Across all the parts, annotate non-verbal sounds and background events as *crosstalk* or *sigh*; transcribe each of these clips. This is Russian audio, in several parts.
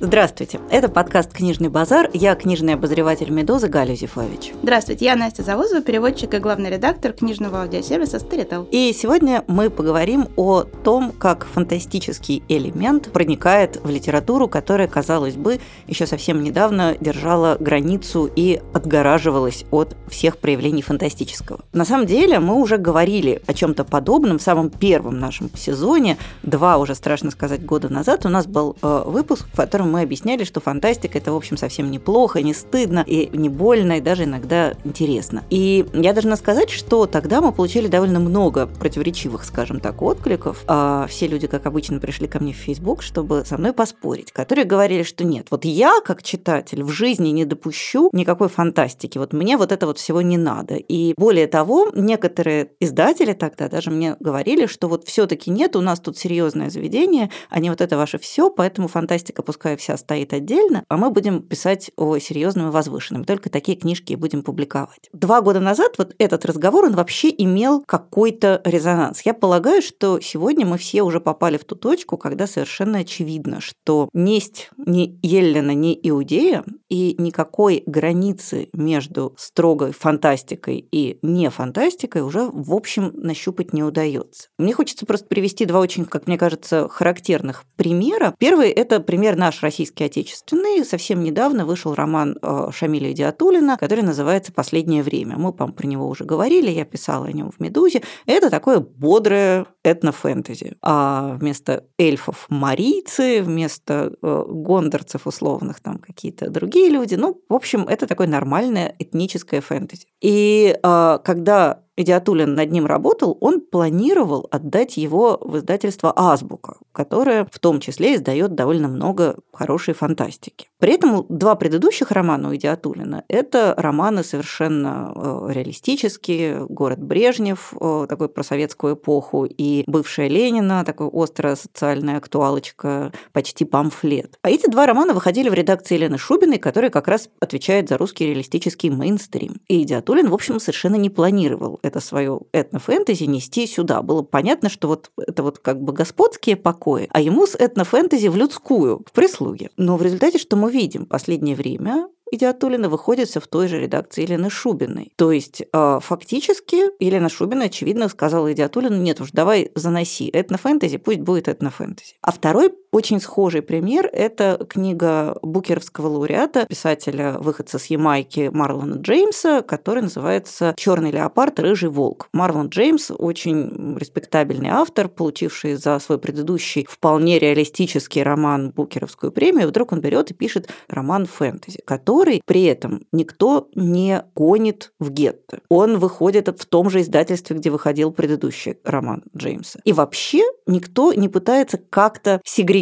Здравствуйте, это подкаст «Книжный базар». Я книжный обозреватель «Медузы» Галя Зифович. Здравствуйте, я Настя Завозова, переводчик и главный редактор книжного аудиосервиса Storytel. И сегодня мы поговорим о том, как фантастический элемент проникает в литературу, которая, казалось бы, еще совсем недавно держала границу и отгораживалась от всех проявлений фантастического. На самом деле мы уже говорили о чем-то подобном в самом первом нашем сезоне, два уже, страшно сказать, года назад. У нас был э, выпуск, в котором мы объясняли, что фантастика это, в общем, совсем неплохо, не стыдно и не больно, и даже иногда интересно. И я должна сказать, что тогда мы получили довольно много противоречивых, скажем так, откликов. А все люди, как обычно, пришли ко мне в Facebook, чтобы со мной поспорить, которые говорили, что нет, вот я, как читатель, в жизни не допущу никакой фантастики, вот мне вот это вот всего не надо. И более того, некоторые издатели тогда даже мне говорили, что вот все таки нет, у нас тут серьезное заведение, а не вот это ваше все, поэтому фантастика пускай вся стоит отдельно, а мы будем писать о серьезном и возвышенном. Только такие книжки и будем публиковать. Два года назад вот этот разговор, он вообще имел какой-то резонанс. Я полагаю, что сегодня мы все уже попали в ту точку, когда совершенно очевидно, что несть ни Еллина, ни Иудея и никакой границы между строгой фантастикой и не фантастикой уже, в общем, нащупать не удается. Мне хочется просто привести два очень, как мне кажется, характерных примера. Первый – это пример наш российский отечественный. Совсем недавно вышел роман э, Шамиля Диатулина, который называется «Последнее время». Мы, по про него уже говорили, я писала о нем в «Медузе». Это такое бодрое этнофэнтези. А вместо эльфов марийцы, вместо э, гондорцев условных там какие-то другие люди. Ну, в общем, это такое нормальное этническое фэнтези. И э, когда Идиатулин над ним работал, он планировал отдать его в издательство «Азбука», которое в том числе издает довольно много хорошей фантастики. При этом два предыдущих романа у Идиатулина – это романы совершенно э, реалистические, «Город Брежнев», э, такой про советскую эпоху, и «Бывшая Ленина», такой острая социальная актуалочка, почти памфлет. А эти два романа выходили в редакции Елены Шубиной, которая как раз отвечает за русский реалистический мейнстрим. И Идиатулин, в общем, совершенно не планировал это свое этнофэнтези нести сюда. Было понятно, что вот это вот как бы господские покои, а ему с этнофэнтези в людскую, в прислуге. Но в результате, что мы видим последнее время, Идиатулина выходится в той же редакции Елены Шубиной. То есть а, фактически Елена Шубина, очевидно, сказала Идиатулину, нет уж, давай заноси этнофэнтези, пусть будет этнофэнтези. А второй очень схожий пример – это книга букеровского лауреата, писателя, выходца с Ямайки Марлона Джеймса, который называется «Черный леопард, рыжий волк». Марлон Джеймс – очень респектабельный автор, получивший за свой предыдущий вполне реалистический роман Букеровскую премию. Вдруг он берет и пишет роман фэнтези, который при этом никто не гонит в гетто. Он выходит в том же издательстве, где выходил предыдущий роман Джеймса. И вообще никто не пытается как-то сегрегировать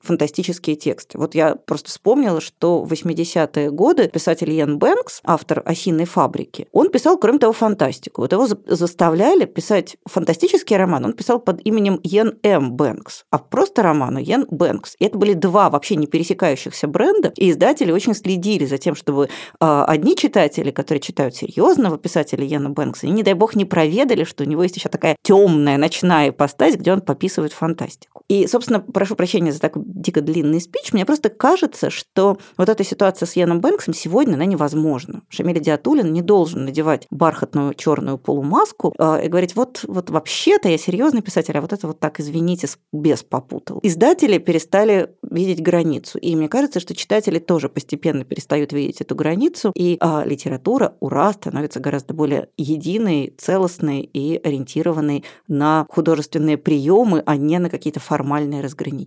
фантастические тексты. Вот я просто вспомнила, что в 80-е годы писатель Йен Бэнкс, автор «Осиной фабрики», он писал, кроме того, фантастику. Вот его заставляли писать фантастический роман, он писал под именем Йен М. Бэнкс, а просто роману Йен Бэнкс. И это были два вообще не пересекающихся бренда, и издатели очень следили следили за тем, чтобы а, одни читатели, которые читают серьезного писателя Яна Бэнкса, и, не дай бог, не проведали, что у него есть еще такая темная ночная ипостась, где он пописывает фантастику. И, собственно, прошу прощения за такой дико длинный спич, мне просто кажется, что вот эта ситуация с Яном Бэнксом сегодня, она невозможна. Шамиль Диатулин не должен надевать бархатную черную полумаску а, и говорить, вот, вот вообще-то я серьезный писатель, а вот это вот так, извините, без попутал. Издатели перестали видеть границу. И мне кажется, что читатели тоже постепенно перестают видеть эту границу, и а, литература, ура, становится гораздо более единой, целостной и ориентированной на художественные приемы, а не на какие-то формальные разграничения.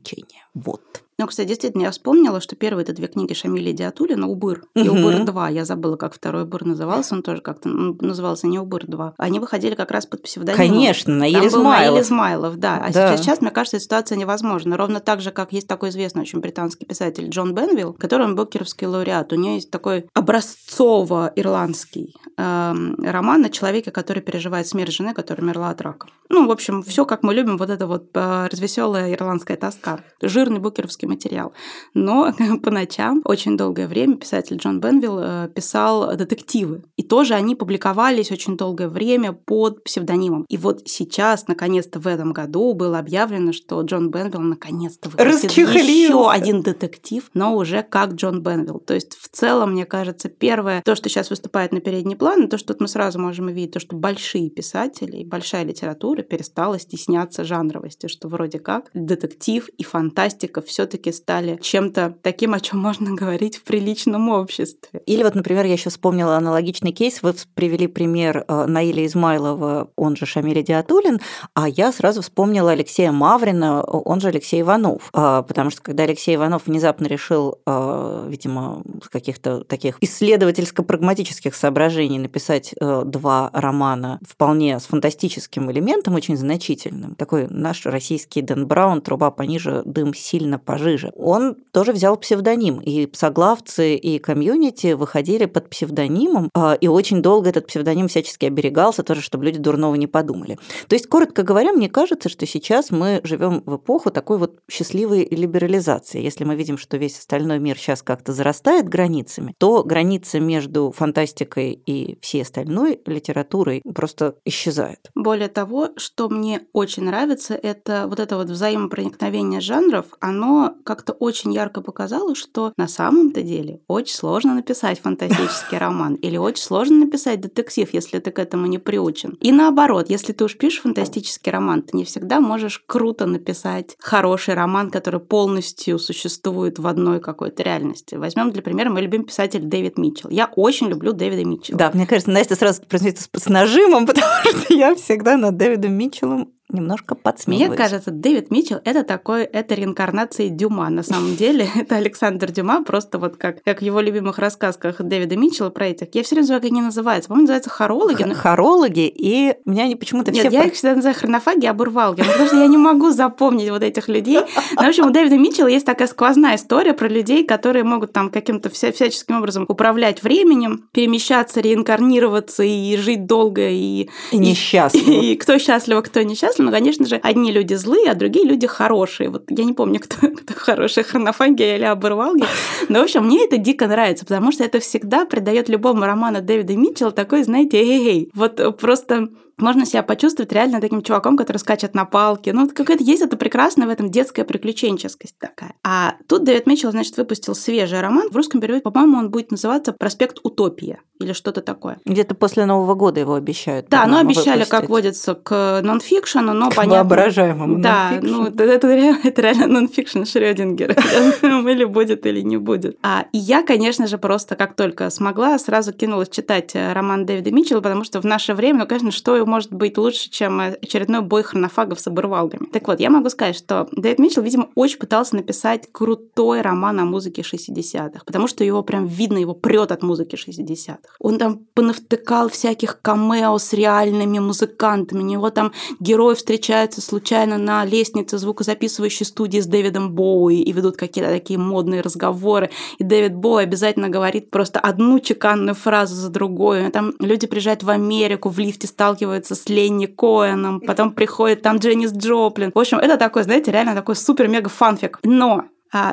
Вот. Ну, кстати, действительно, я вспомнила, что первые это две книги Шамиля Диатулина «Убыр» и «Убыр-2». Я забыла, как второй «Убыр» назывался. Он тоже как-то назывался не «Убыр-2». Они выходили как раз под псевдонимом. Конечно, Наиль Измайлов. Наиль Измайлов, да. А да. Сейчас, сейчас, мне кажется, ситуация невозможна. Ровно так же, как есть такой известный очень британский писатель Джон Бенвилл, который он букеровский лауреат. У него есть такой образцово-ирландский э, роман о человеке, который переживает смерть жены, которая умерла от рака. Ну, в общем, все как мы любим, вот это вот э, развеселая ирландская тоска. Жирный букеровский фантастический материал. Но *laughs* по ночам очень долгое время писатель Джон Бенвилл э, писал детективы. И тоже они публиковались очень долгое время под псевдонимом. И вот сейчас, наконец-то в этом году, было объявлено, что Джон Бенвилл наконец-то выпустит еще один детектив, но уже как Джон Бенвилл. То есть в целом, мне кажется, первое, то, что сейчас выступает на передний план, то, что мы сразу можем увидеть, то, что большие писатели и большая литература перестала стесняться жанровости, что вроде как детектив и фантастика все-таки стали чем-то таким, о чем *laughs* можно говорить в приличном обществе. Или вот, например, я еще вспомнила аналогичный кейс. Вы привели пример э, Наиля Измайлова, он же Шамиля Диатулин, а я сразу вспомнила Алексея Маврина, он же Алексей Иванов. А, потому что когда Алексей Иванов внезапно решил, э, видимо, с каких-то таких исследовательско-прагматических соображений написать э, два романа вполне с фантастическим элементом, очень значительным, такой наш российский Дэн Браун, труба пониже, дым сильно пожиже. Он тоже взял псевдоним, и псоглавцы, и комьюнити выходили под псевдонимом, а, и очень долго этот псевдоним всячески оберегался, тоже, чтобы люди дурного не подумали. То есть, коротко говоря, мне кажется, что сейчас мы живем в эпоху такой вот счастливой либерализации. Если мы видим, что весь остальной мир сейчас как-то зарастает границами, то граница между фантастикой и всей остальной литературой просто исчезает. Более того, что мне очень нравится, это вот это вот взаимопроникновение жанров, оно как-то очень ярко показало, что на самом-то деле очень сложно написать фантастический *laughs* роман или очень сложно написать детектив, если ты к этому не приучен. И наоборот, если ты уж пишешь фантастический роман, ты не всегда можешь круто написать хороший роман, который полностью существует в одной какой-то реальности. Возьмем для примера мой любимый писатель Дэвид Митчелл. Я очень люблю Дэвида Митчелла. Да, мне кажется, Настя сразу произносит с нажимом, *laughs* потому что я всегда над Дэвидом Митчеллом немножко подсмеиваюсь. Мне кажется, Дэвид Митчелл это такой, это реинкарнация Дюма. На самом деле, *laughs* это Александр Дюма, просто вот как, как в его любимых рассказках Дэвида Митчелла про этих. Я все время забываю, как они называются. По-моему, называются хорологи. Но... Хорологи, и меня они почему-то Нет, все... я их всегда называю хронофаги, обурвалги, потому что я не могу запомнить вот этих людей. Но, в общем, у Дэвида Митчелла есть такая сквозная история про людей, которые могут там каким-то вся, всяческим образом управлять временем, перемещаться, реинкарнироваться и жить долго и... И несчастливо. И, *laughs* и кто счастлив, а кто несчастлив. Но, конечно же, одни люди злые, а другие люди хорошие. Вот я не помню, *laughs* кто, кто хороший, хронофаги или оборвалги. Но, в общем, мне это дико нравится, потому что это всегда придает любому роману Дэвида Митчелла такой, знаете, эй-эй. Вот просто можно себя почувствовать реально таким чуваком, который скачет на палке. Ну, какая-то есть это прекрасно в этом детская приключенческость такая. А тут Дэвид Митчелл, значит, выпустил свежий роман. В русском переводе, по-моему, он будет называться «Проспект Утопия» или что-то такое. Где-то после Нового года его обещают. Да, ну обещали, выпустить. как водится, к нонфикшену, но к понятно. воображаемому Да, ну это, это, *laughs* это реально нонфикшн Шрёдингера. *laughs* Или будет, или не будет. А и я, конечно же, просто как только смогла, сразу кинулась читать э, роман Дэвида Митчелла, потому что в наше время, ну, конечно, что может быть лучше, чем очередной бой хронофагов с оборвалгами. Так вот, я могу сказать, что Дэвид Митчелл, видимо, очень пытался написать крутой роман о музыке 60-х, потому что его прям видно, его прет от музыки 60-х. Он там понавтыкал всяких камео с реальными музыкантами. У него там герои встречаются случайно на лестнице звукозаписывающей студии с Дэвидом Боуи и ведут какие-то такие модные разговоры. И Дэвид Боуи обязательно говорит просто одну чеканную фразу за другой. Там люди приезжают в Америку, в лифте сталкиваются с Ленни Коэном, потом приходит там Дженнис Джоплин. В общем, это такой, знаете, реально такой супер-мега фанфик. Но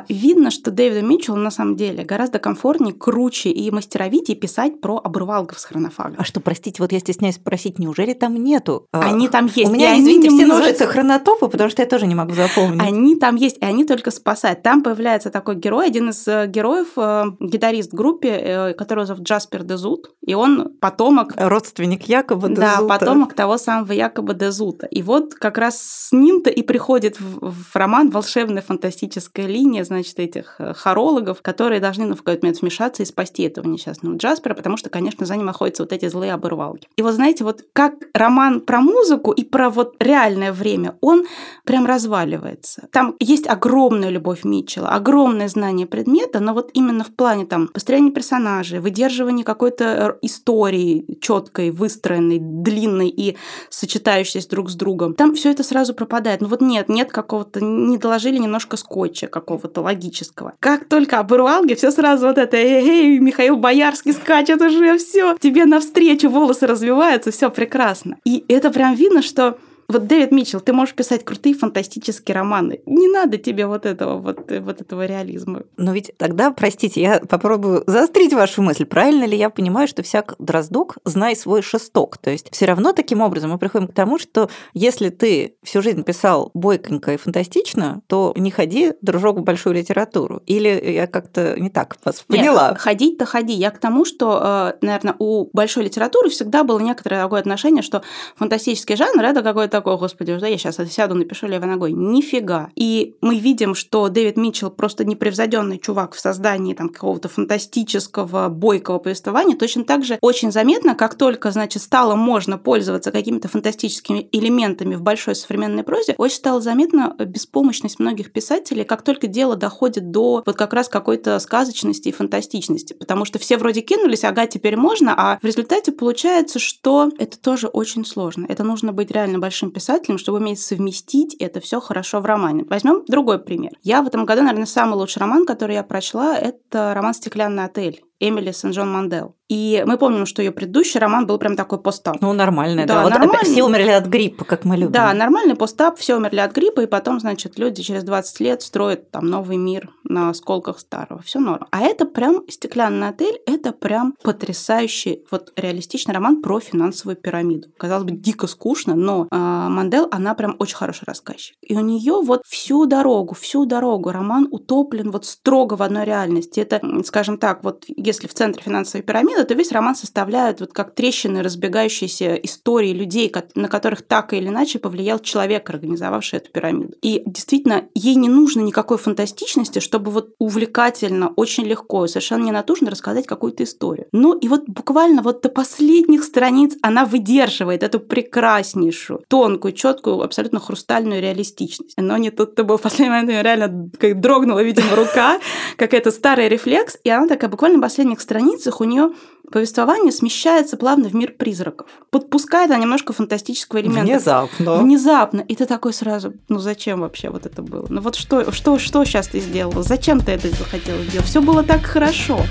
видно, что Дэвиду Митчеллу на самом деле гораздо комфортнее, круче и мастеровитее писать про обрывалгов с хронофага. А что, простите, вот я стесняюсь спросить, неужели там нету? А, они там есть. У меня, извините, все называются хронотопы, потому что я тоже не могу запомнить. Они там есть, и они только спасают. Там появляется такой герой, один из э, героев, э, гитарист в группе, э, которого зовут Джаспер Дезут, и он потомок... Родственник Якоба Дезута. Да, потомок того самого Якоба Дезута. И вот как раз с ним-то и приходит в роман волшебная фантастическая линия линия, значит, этих э, хорологов, которые должны на какой-то момент вмешаться и спасти этого несчастного Джаспера, потому что, конечно, за ним охотятся вот эти злые оборвалки. И вот знаете, вот как роман про музыку и про вот реальное время, он прям разваливается. Там есть огромная любовь Митчелла, огромное знание предмета, но вот именно в плане там построения персонажей, выдерживания какой-то э, истории четкой, выстроенной, длинной и сочетающейся друг с другом, там все это сразу пропадает. Ну вот нет, нет какого-то, не доложили немножко скотча какого какого-то логического. Как только оборвалги, все сразу вот это, эй, эй, Михаил Боярский скачет уже, все, тебе навстречу волосы развиваются, все прекрасно. И это прям видно, что Вот Дэвид Митчелл, ты можешь писать крутые фантастические романы. Не надо тебе вот этого вот, вот этого реализма. Но ведь тогда, простите, я попробую заострить вашу мысль. Правильно ли я понимаю, что всяк дроздок, знай свой шесток? То есть все равно таким образом мы приходим к тому, что если ты всю жизнь писал бойконько и фантастично, то не ходи, дружок, в большую литературу. Или я как-то не так вас поняла? Нет, ходить-то ходи. Я к тому, что, э, наверное, у большой литературы всегда было некоторое такое отношение, что фантастический жанр это какое-то такое, господи, да, я сейчас сяду, напишу левой ногой. Нифига. И мы видим, что Дэвид Митчелл просто непревзойденный чувак в создании там какого-то фантастического, бойкого повествования. Точно так же очень заметно, как только, значит, стало можно пользоваться какими-то фантастическими элементами в большой современной прозе, очень стало заметно беспомощность многих писателей, как только дело доходит до вот как раз какой-то сказочности и фантастичности. Потому что все вроде кинулись, ага, теперь можно, а в результате получается, что это тоже очень сложно. Это нужно быть реально большим писателем, чтобы уметь совместить это все хорошо в романе. Возьмем другой пример. Я в этом году, наверное, самый лучший роман, который я прочла, это роман «Стеклянный отель». Эмили Сен-Джон Мандел. И мы помним, что ее предыдущий роман был прям такой постап. Ну, нормальный, да. да. Вот нормальный. все умерли от гриппа, как мы любим. Да, нормальный постап, все умерли от гриппа, и потом, значит, люди через 20 лет строят там новый мир на осколках старого. Все норм. А это прям «Стеклянный отель», это прям потрясающий, вот реалистичный роман про финансовую пирамиду. Казалось бы, дико скучно, но э, Мандел, она прям очень хороший рассказчик. И у нее вот всю дорогу, всю дорогу роман утоплен вот строго в одной реальности. Это, скажем так, вот если в центре финансовой пирамиды, то весь роман составляет вот как трещины, разбегающиеся истории людей, на которых так или иначе повлиял человек, организовавший эту пирамиду. И действительно, ей не нужно никакой фантастичности, чтобы вот увлекательно, очень легко, совершенно не натужно рассказать какую-то историю. Ну и вот буквально вот до последних страниц она выдерживает эту прекраснейшую, тонкую, четкую, абсолютно хрустальную реалистичность. Но не тут-то был в последний момент реально как дрогнула, видимо, рука, как это старый рефлекс, и она такая буквально последних страницах у нее повествование смещается плавно в мир призраков. Подпускает она немножко фантастического элемента. Внезапно. Внезапно. И ты такой сразу, ну зачем вообще вот это было? Ну вот что, что, что сейчас ты сделала? Зачем ты это захотела сделать? Все было так хорошо.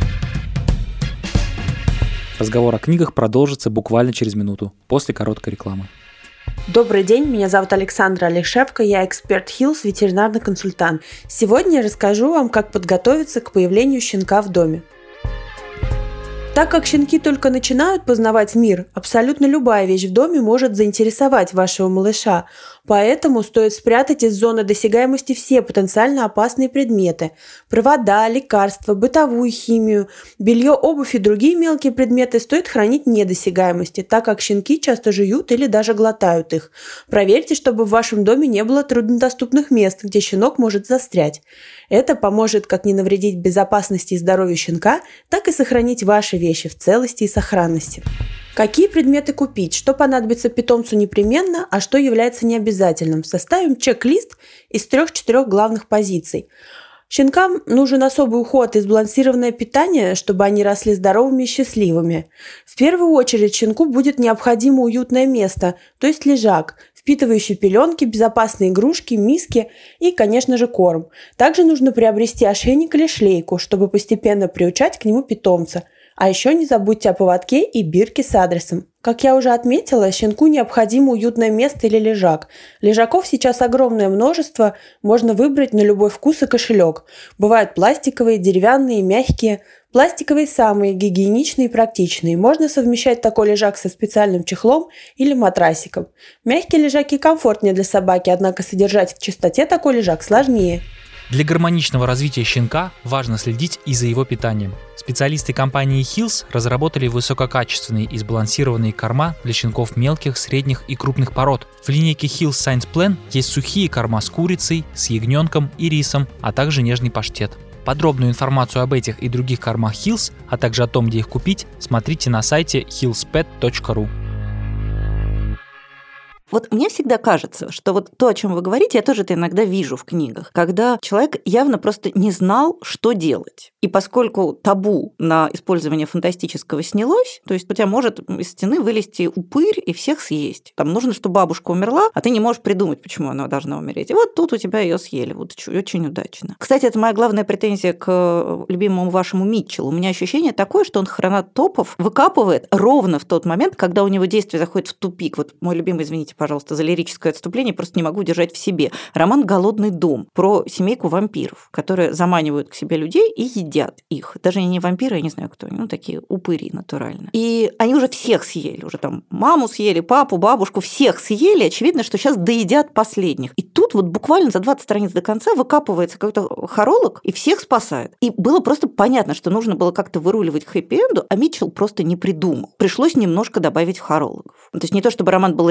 Разговор о книгах продолжится буквально через минуту, после короткой рекламы. Добрый день, меня зовут Александра Олешевка, я эксперт Hill's, ветеринарный консультант. Сегодня я расскажу вам, как подготовиться к появлению щенка в доме. Так как щенки только начинают познавать мир, абсолютно любая вещь в доме может заинтересовать вашего малыша. Поэтому стоит спрятать из зоны досягаемости все потенциально опасные предметы – провода, лекарства, бытовую химию, белье, обувь и другие мелкие предметы стоит хранить недосягаемости, так как щенки часто жуют или даже глотают их. Проверьте, чтобы в вашем доме не было труднодоступных мест, где щенок может застрять. Это поможет как не навредить безопасности и здоровью щенка, так и сохранить ваши вещи в целости и сохранности. Какие предметы купить, что понадобится питомцу непременно, а что является необязательным. Составим чек-лист из трех-четырех главных позиций. Щенкам нужен особый уход и сбалансированное питание, чтобы они росли здоровыми и счастливыми. В первую очередь щенку будет необходимо уютное место, то есть лежак, впитывающий пеленки, безопасные игрушки, миски и, конечно же, корм. Также нужно приобрести ошейник или шлейку, чтобы постепенно приучать к нему питомца – а еще не забудьте о поводке и бирке с адресом. Как я уже отметила, щенку необходимо уютное место или лежак. Лежаков сейчас огромное множество, можно выбрать на любой вкус и кошелек. Бывают пластиковые, деревянные, мягкие. Пластиковые самые гигиеничные и практичные. Можно совмещать такой лежак со специальным чехлом или матрасиком. Мягкие лежаки комфортнее для собаки, однако содержать в чистоте такой лежак сложнее. Для гармоничного развития щенка важно следить и за его питанием. Специалисты компании Hills разработали высококачественные и сбалансированные корма для щенков мелких, средних и крупных пород. В линейке Hills Science Plan есть сухие корма с курицей, с ягненком и рисом, а также нежный паштет. Подробную информацию об этих и других кормах Hills, а также о том, где их купить, смотрите на сайте hillspet.ru. Вот мне всегда кажется, что вот то, о чем вы говорите, я тоже это иногда вижу в книгах, когда человек явно просто не знал, что делать. И поскольку табу на использование фантастического снялось, то есть у тебя может из стены вылезти упырь и всех съесть. Там нужно, чтобы бабушка умерла, а ты не можешь придумать, почему она должна умереть. И вот тут у тебя ее съели. Вот очень удачно. Кстати, это моя главная претензия к любимому вашему Митчеллу. У меня ощущение такое, что он хронотопов выкапывает ровно в тот момент, когда у него действие заходит в тупик. Вот мой любимый, извините, пожалуйста, за лирическое отступление, просто не могу держать в себе. Роман «Голодный дом» про семейку вампиров, которые заманивают к себе людей и едят их. Даже не вампиры, я не знаю кто, ну, такие упыри натурально. И они уже всех съели, уже там маму съели, папу, бабушку, всех съели. Очевидно, что сейчас доедят последних. И тут вот буквально за 20 страниц до конца выкапывается какой-то хоролог и всех спасает. И было просто понятно, что нужно было как-то выруливать хэппи-энду, а Митчелл просто не придумал. Пришлось немножко добавить хорологов. То есть не то, чтобы роман был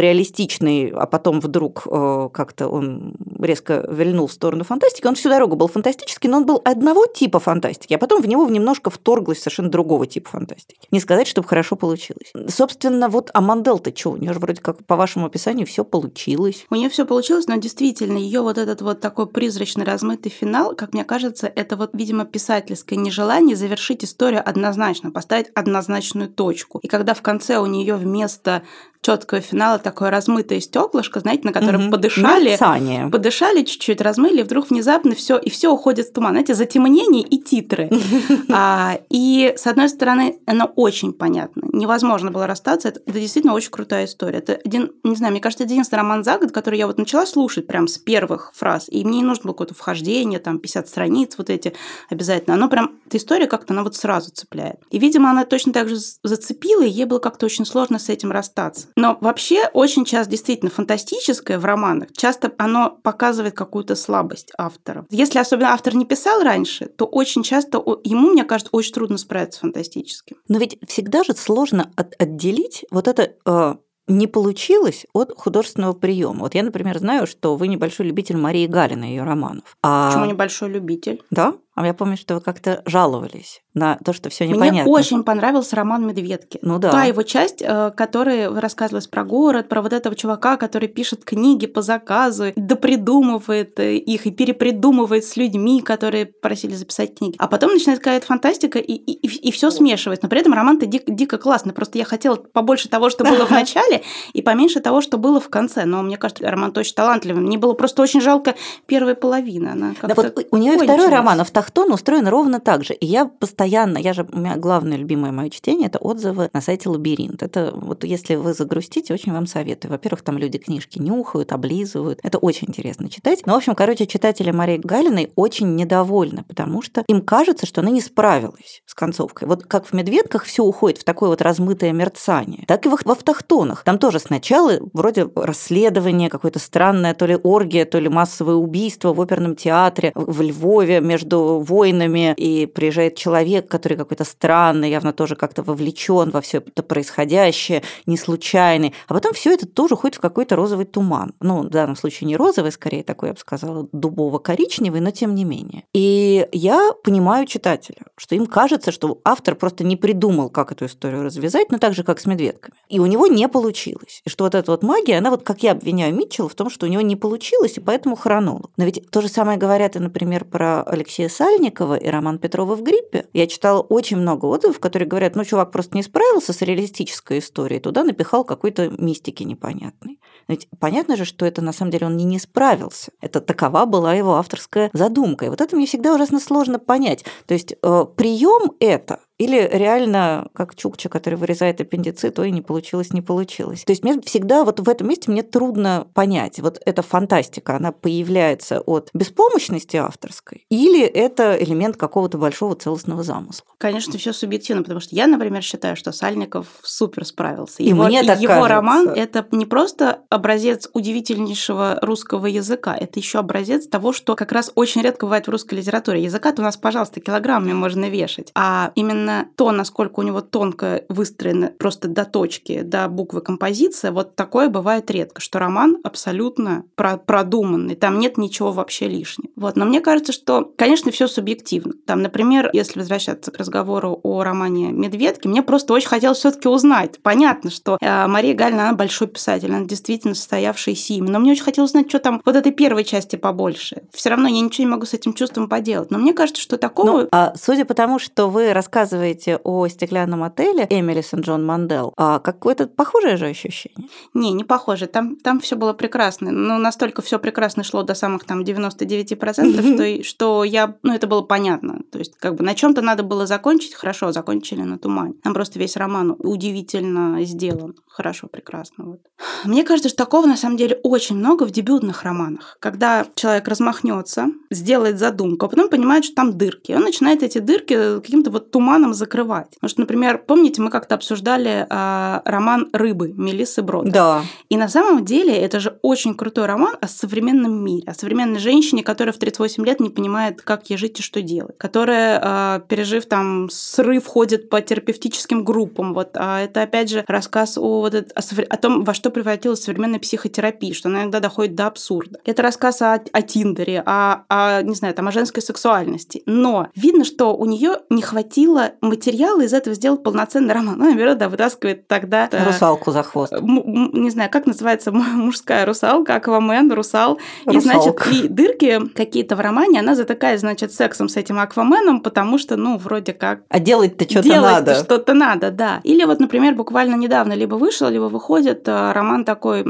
реалистичный, а потом вдруг э, как-то он резко вильнул в сторону фантастики. Он всю дорогу был фантастический, но он был одного типа фантастики, а потом в него немножко вторглось совершенно другого типа фантастики. Не сказать, чтобы хорошо получилось. Собственно, вот Амандел-то что? У нее же вроде как по вашему описанию все получилось. У нее все получилось, но действительно, ее вот этот вот такой призрачный размытый финал, как мне кажется, это вот, видимо, писательское нежелание завершить историю однозначно, поставить однозначную точку. И когда в конце у нее вместо четкого финала такое размытое стеклышко, знаете, на котором угу. подышали, Мерцание. подышали чуть-чуть, размыли, и вдруг внезапно все и все уходит в туман. Знаете, затемнение и титры. *laughs* а, и с одной стороны, оно очень понятно, невозможно было расстаться. Это, это действительно очень крутая история. Это один, не знаю, мне кажется, это единственный роман за год, который я вот начала слушать прям с первых фраз, и мне не нужно было какое-то вхождение, там 50 страниц, вот эти обязательно. Оно прям, эта история как-то она вот сразу цепляет. И, видимо, она точно так же зацепила, и ей было как-то очень сложно с этим расстаться. Но вообще очень часто действительно фантастическое в романах, часто оно показывает какую-то слабость автора. Если особенно автор не писал раньше, то очень часто ему, мне кажется, очень трудно справиться с фантастическим. Но ведь всегда же сложно от отделить вот это э, не получилось от художественного приема. Вот я, например, знаю, что вы небольшой любитель Марии Галина ее романов. А... Почему небольшой любитель? Да, а я помню, что вы как-то жаловались на то, что все непонятно. Мне очень понравился роман Медведки. Ну да. Та его часть, э, которая рассказывалась про город, про вот этого чувака, который пишет книги по заказу, да придумывает э, их и перепридумывает с людьми, которые просили записать книги. А потом начинает какая-то фантастика, и, и, и, и все смешивается. Но при этом роман-то дик, дико классный. Просто я хотела побольше того, что было в *laughs* начале, и поменьше того, что было в конце. Но мне кажется, роман очень талантливый. Мне было просто очень жалко первой половины. Она да вот у нее второй роман, а Тахтон устроен ровно так же. И я постоянно, я же, у меня главное любимое мое чтение – это отзывы на сайте Лабиринт. Это вот если вы загрустите, очень вам советую. Во-первых, там люди книжки нюхают, облизывают. Это очень интересно читать. Но, в общем, короче, читатели Марии Галиной очень недовольны, потому что им кажется, что она не справилась с концовкой. Вот как в «Медведках» все уходит в такое вот размытое мерцание, так и в «Автохтонах». Там тоже сначала вроде расследование, какое-то странное то ли оргия, то ли массовое убийство в оперном театре в Львове между войнами, и приезжает человек, который какой-то странный, явно тоже как-то вовлечен во все это происходящее, не случайный. А потом все это тоже уходит в какой-то розовый туман. Ну, в данном случае не розовый, скорее такой, я бы сказала, дубово-коричневый, но тем не менее. И я понимаю читателя, что им кажется, что автор просто не придумал, как эту историю развязать, но так же, как с медведками. И у него не получилось. И что вот эта вот магия, она вот, как я обвиняю Митчелла в том, что у него не получилось, и поэтому хронолог. Но ведь то же самое говорят и, например, про Алексея Сальникова, и Роман Петрова в гриппе, я читала очень много отзывов, которые говорят, ну, чувак просто не справился с реалистической историей, туда напихал какой-то мистики непонятной. Ведь понятно же, что это на самом деле он не, не справился. Это такова была его авторская задумка. И вот это мне всегда ужасно сложно понять. То есть э, прием это или реально, как Чукча, который вырезает аппендицит, то и не получилось, не получилось. То есть мне всегда вот в этом месте мне трудно понять, вот эта фантастика, она появляется от беспомощности авторской, или это элемент какого-то большого целостного замысла? Конечно, все субъективно, потому что я, например, считаю, что Сальников супер справился. И его, мне так его кажется. роман – это не просто образец удивительнейшего русского языка, это еще образец того, что как раз очень редко бывает в русской литературе. Языка-то у нас, пожалуйста, килограммами можно вешать, а именно именно то, насколько у него тонко выстроена просто до точки, до буквы композиция, вот такое бывает редко, что роман абсолютно про продуманный, там нет ничего вообще лишнего. Вот. Но мне кажется, что, конечно, все субъективно. Там, например, если возвращаться к разговору о романе «Медведки», мне просто очень хотелось все таки узнать. Понятно, что э, Мария Галина, она большой писатель, она действительно состоявшаяся имя, но мне очень хотелось узнать, что там вот этой первой части побольше. Все равно я ничего не могу с этим чувством поделать. Но мне кажется, что такого... Ну, а судя по тому, что вы рассказываете рассказываете о стеклянном отеле Эмили Сен-Джон Мандел, а какое-то похожее же ощущение? Не, не похоже. Там, там все было прекрасно. Ну, настолько все прекрасно шло до самых там 99%, что, что я, ну, это было понятно. То есть, как бы на чем-то надо было закончить, хорошо, закончили на тумане. Там просто весь роман удивительно сделан. Хорошо, прекрасно. Вот. *laughs* Мне кажется, что такого на самом деле очень много в дебютных романах. Когда человек размахнется, сделает задумку, а потом понимает, что там дырки. Он начинает эти дырки каким-то вот туманом закрывать. Потому что, например, помните, мы как-то обсуждали э, роман «Рыбы» Мелиссы Брод. Да. И на самом деле это же очень крутой роман о современном мире, о современной женщине, которая в 38 лет не понимает, как ей жить и что делать, которая, э, пережив там срыв, ходит по терапевтическим группам. Вот. А это, опять же, рассказ о, вот это, о, том, во что превратилась современная психотерапия, что она иногда доходит до абсурда. Это рассказ о, о Тиндере, о, о, не знаю, там, о женской сексуальности. Но видно, что у нее не хватило материала из этого сделать полноценный роман. Ну, наверное, да, вытаскивает тогда... Э, Русалку за хвост. Не знаю, как называется *laughs* мужская русалка, аквамен, русал. И, значит, и дырки какие-то в романе она затыкает, значит, сексом с этим акваменом, потому что, ну, вроде как... А делать-то что-то надо. Делать что-то надо, да. Или вот, например, буквально недавно либо вышел, либо выходит э, роман такой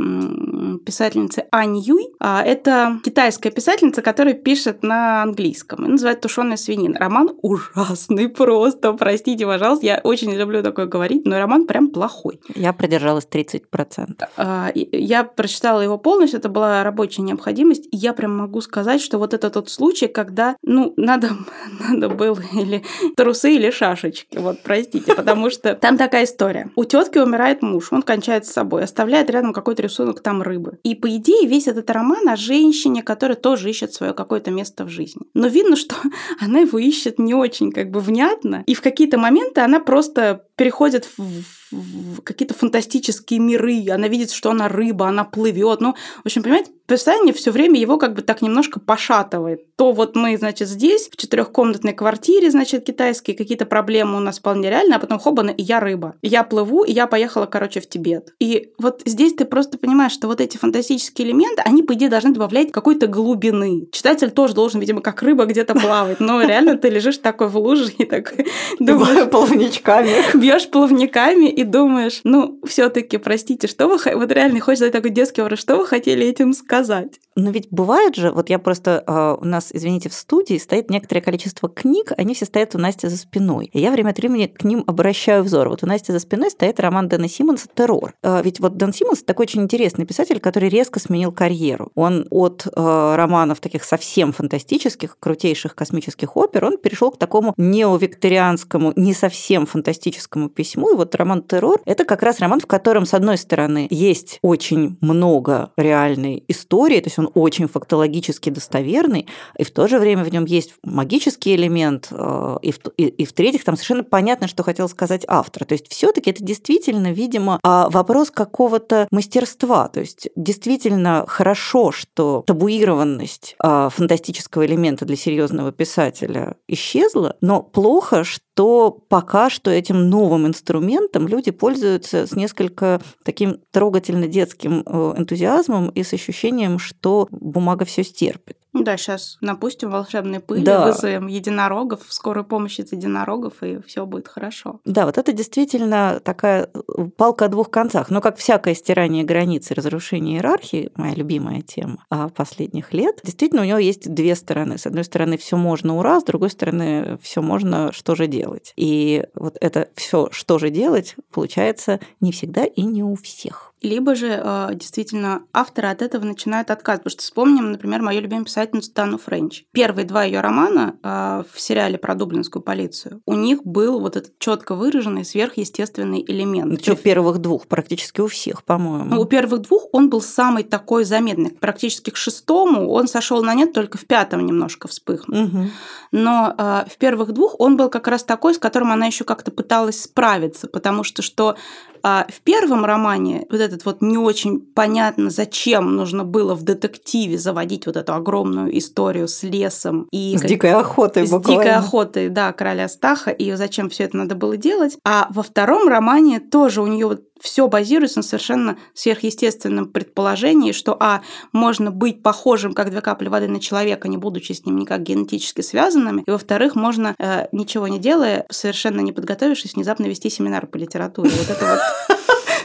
писательницы Ань Юй. А, это китайская писательница, которая пишет на английском. И называется «Тушеная свинина». Роман ужасный *laughs* просто, простите, пожалуйста. Я очень люблю такое говорить, но роман прям плохой. Я продержалась 30%. А, я прочитала его полностью, это была рабочая необходимость, и я прям могу сказать, что вот это тот случай, когда, ну, надо, *laughs* надо было или трусы, или шашечки, вот, простите, *laughs* потому что там такая история. У тетки умирает муж, он кончает с собой, оставляет рядом какой-то рисунок там рыбы. И, по идее, весь этот роман о женщине, которая тоже ищет свое какое-то место в жизни. Но видно, что *laughs* она его ищет не очень как бы внятно, и в какие-то моменты она просто переходит в, в какие-то фантастические миры, она видит, что она рыба, она плывет. Ну, в общем, понимаете, описание все время его как бы так немножко пошатывает. То вот мы, значит, здесь, в четырехкомнатной квартире, значит, китайские, какие-то проблемы у нас вполне реальны, а потом хобана, и я рыба. Я плыву, и я поехала, короче, в Тибет. И вот здесь ты просто понимаешь, что вот эти фантастические элементы, они, по идее, должны добавлять какой-то глубины. Читатель тоже должен, видимо, как рыба где-то плавать, но реально ты лежишь такой в луже и такой думаешь... Плавничками. Бьешь плавниками и думаешь, ну, все таки простите, что вы... Вот реально хочется такой детский вопрос, что вы хотели этим сказать? Но ведь бывает же, вот я просто, а, у нас, извините, в студии стоит некоторое количество книг, они все стоят у Насти за спиной. И я время от времени к ним обращаю взор. Вот у Насти за спиной стоит роман Дэна Симмонса «Террор». А, ведь вот Дэн Симмонс такой очень интересный писатель, который резко сменил карьеру. Он от а, романов таких совсем фантастических, крутейших космических опер, он перешел к такому неовикторианскому, не совсем фантастическому письму. И вот роман «Террор» — это как раз роман, в котором, с одной стороны, есть очень много реальной истории, то есть он очень фактологически достоверный, и в то же время в нем есть магический элемент, э, и в, и, и в-третьих, там совершенно понятно, что хотел сказать автор. То есть все-таки это действительно, видимо, а, вопрос какого-то мастерства. То есть действительно хорошо, что табуированность а, фантастического элемента для серьезного писателя исчезла, но плохо, что пока что этим новым инструментом люди пользуются с несколько таким трогательно детским э, энтузиазмом и с ощущением, что бумага все стерпит. Да, сейчас напустим волшебные пыли, да. вызовем единорогов, скорую помощь из единорогов, и все будет хорошо. Да, вот это действительно такая э, палка о двух концах. Но как всякое стирание границ и разрушение иерархии, моя любимая тема а, последних лет, действительно у него есть две стороны. С одной стороны, все можно ура, с другой стороны, все можно, что же делать. И вот это все, что же делать, получается не всегда и не у всех либо же э, действительно авторы от этого начинают отказывать. Потому что вспомним, например, мою любимую писательницу Тану Френч. Первые два ее романа э, в сериале про дублинскую полицию, у них был вот этот четко выраженный сверхъестественный элемент. Что первых двух, практически у всех, по-моему. Ну, у первых двух он был самый такой заметный. Практически к шестому он сошел на нет, только в пятом немножко вспыхнул. Угу. Но э, в первых двух он был как раз такой, с которым она еще как-то пыталась справиться, потому что что а в первом романе вот этот вот не очень понятно, зачем нужно было в детективе заводить вот эту огромную историю с лесом и... С как... дикой охотой С буквально. дикой охотой, да, короля Стаха, и зачем все это надо было делать. А во втором романе тоже у нее вот все базируется на совершенно сверхъестественном предположении, что, а, можно быть похожим, как две капли воды на человека, не будучи с ним никак генетически связанными, и, во-вторых, можно, э, ничего не делая, совершенно не подготовившись, внезапно вести семинар по литературе. Вот это вот *laughs*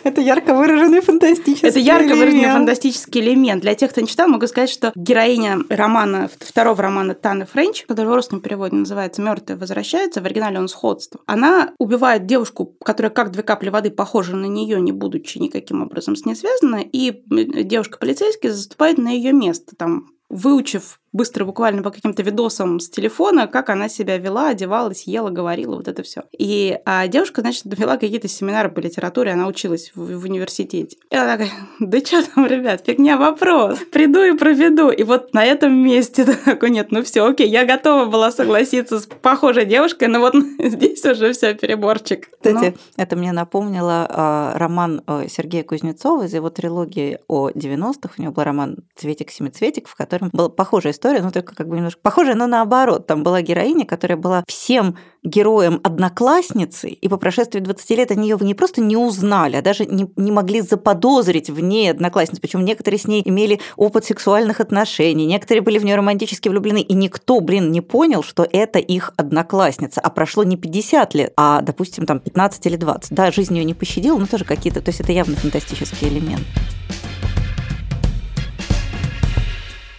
это ярко выраженный фантастический Это ярко выраженный фантастический элемент. Для тех, кто не читал, могу сказать, что героиня романа, второго романа Таны Френч, который в русском переводе называется «Мертвые возвращаются», в оригинале он «Сходство», она убивает девушку, которая как две капли воды похожа на нее, не будучи никаким образом с ней связана, и девушка-полицейский заступает на ее место, там, выучив быстро буквально по каким-то видосам с телефона, как она себя вела, одевалась, ела, говорила, вот это все. И а девушка, значит, вела какие-то семинары по литературе, она училась в, в университете. И она такая, да что там, ребят, фигня вопрос, приду и проведу. И вот на этом месте *laughs* такой, нет, ну все, окей, я готова была согласиться с похожей девушкой, но вот *laughs* здесь уже все переборчик. Кстати, но... это мне напомнило э, роман Сергея Кузнецова из его трилогии о 90-х. У него был роман «Цветик-семицветик», в котором была похожая история, ну только как бы немножко похожая, но наоборот. Там была героиня, которая была всем героем одноклассницы, и по прошествии 20 лет они ее не просто не узнали, а даже не, не могли заподозрить в ней одноклассниц. Причем некоторые с ней имели опыт сексуальных отношений, некоторые были в нее романтически влюблены, и никто, блин, не понял, что это их одноклассница. А прошло не 50 лет, а, допустим, там 15 или 20. Да, жизнь ее не пощадила, но тоже какие-то, то есть это явно фантастический элемент.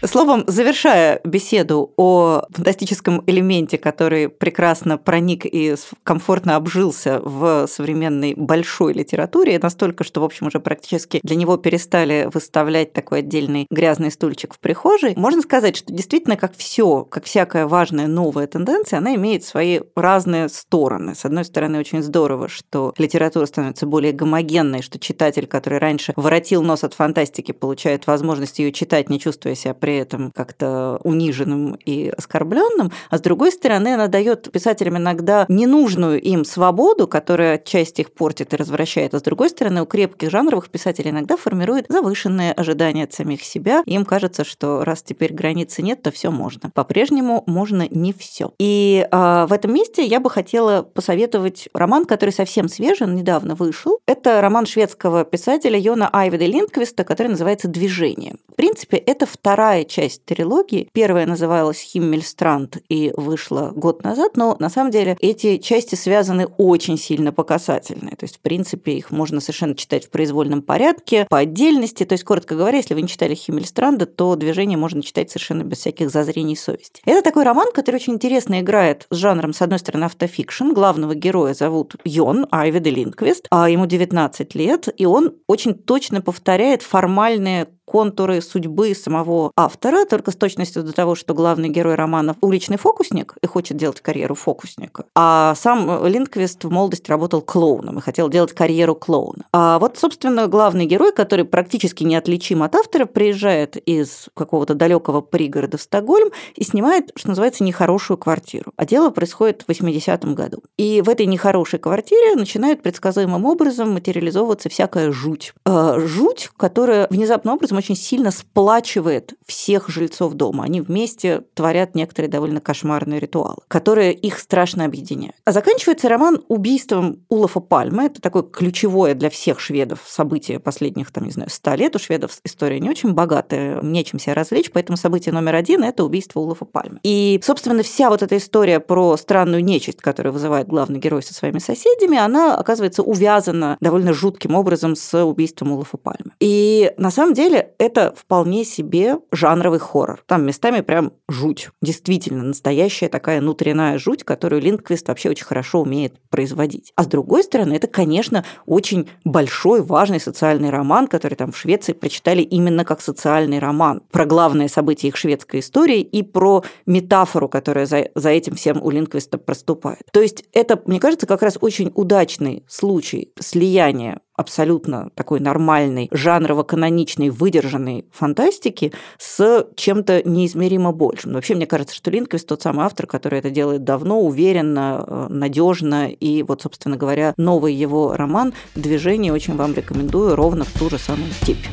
Словом, завершая беседу о фантастическом элементе, который прекрасно проник и комфортно обжился в современной большой литературе, настолько, что, в общем, уже практически для него перестали выставлять такой отдельный грязный стульчик в прихожей, можно сказать, что действительно, как все, как всякая важная новая тенденция, она имеет свои разные стороны. С одной стороны, очень здорово, что литература становится более гомогенной, что читатель, который раньше воротил нос от фантастики, получает возможность ее читать, не чувствуя себя этом как-то униженным и оскорбленным, а с другой стороны, она дает писателям иногда ненужную им свободу, которая часть их портит и развращает, а с другой стороны, у крепких жанровых писателей иногда формирует завышенные ожидания от самих себя. Им кажется, что раз теперь границы нет, то все можно. По-прежнему можно не все. И э, в этом месте я бы хотела посоветовать роман, который совсем свежий, недавно вышел. Это роман шведского писателя Йона Айведа Линдквиста, который называется «Движение». Принципе, это вторая часть трилогии. Первая называлась «Химмельстранд» и вышла год назад, но на самом деле эти части связаны очень сильно по касательной. То есть, в принципе, их можно совершенно читать в произвольном порядке, по отдельности. То есть, коротко говоря, если вы не читали Химмельстранда, то движение можно читать совершенно без всяких зазрений совести. Это такой роман, который очень интересно играет с жанром, с одной стороны, автофикшн. Главного героя зовут Йон Айведе Линквист, а ему 19 лет, и он очень точно повторяет формальные контуры судьбы самого автора, только с точностью до того, что главный герой романа уличный фокусник и хочет делать карьеру фокусника. А сам Линдквист в молодости работал клоуном и хотел делать карьеру клоуна. А вот, собственно, главный герой, который практически неотличим от автора, приезжает из какого-то далекого пригорода в Стокгольм и снимает, что называется, нехорошую квартиру. А дело происходит в 80-м году. И в этой нехорошей квартире начинает предсказуемым образом материализовываться всякая жуть. А, жуть, которая внезапным образом очень сильно сплачивает всех жильцов дома. Они вместе творят некоторые довольно кошмарные ритуалы, которые их страшно объединяют. А заканчивается роман убийством Улафа Пальмы. Это такое ключевое для всех шведов событие последних, там, не знаю, ста лет. У шведов история не очень богатая, нечем себя развлечь, поэтому событие номер один – это убийство Улафа Пальмы. И, собственно, вся вот эта история про странную нечисть, которую вызывает главный герой со своими соседями, она оказывается увязана довольно жутким образом с убийством Улафа Пальмы. И на самом деле это вполне себе жанровый хоррор. Там местами прям жуть. Действительно, настоящая такая внутренняя жуть, которую Линдквист вообще очень хорошо умеет производить. А с другой стороны, это, конечно, очень большой, важный социальный роман, который там в Швеции прочитали именно как социальный роман про главное событие их шведской истории и про метафору, которая за, за этим всем у Линдквиста проступает. То есть это, мне кажется, как раз очень удачный случай слияния абсолютно такой нормальной, жанрово-каноничной, выдержанной фантастики с чем-то неизмеримо большим. Вообще, мне кажется, что Линквист тот самый автор, который это делает давно, уверенно, э, надежно. И вот, собственно говоря, новый его роман «Движение» очень вам рекомендую ровно в ту же самую степь.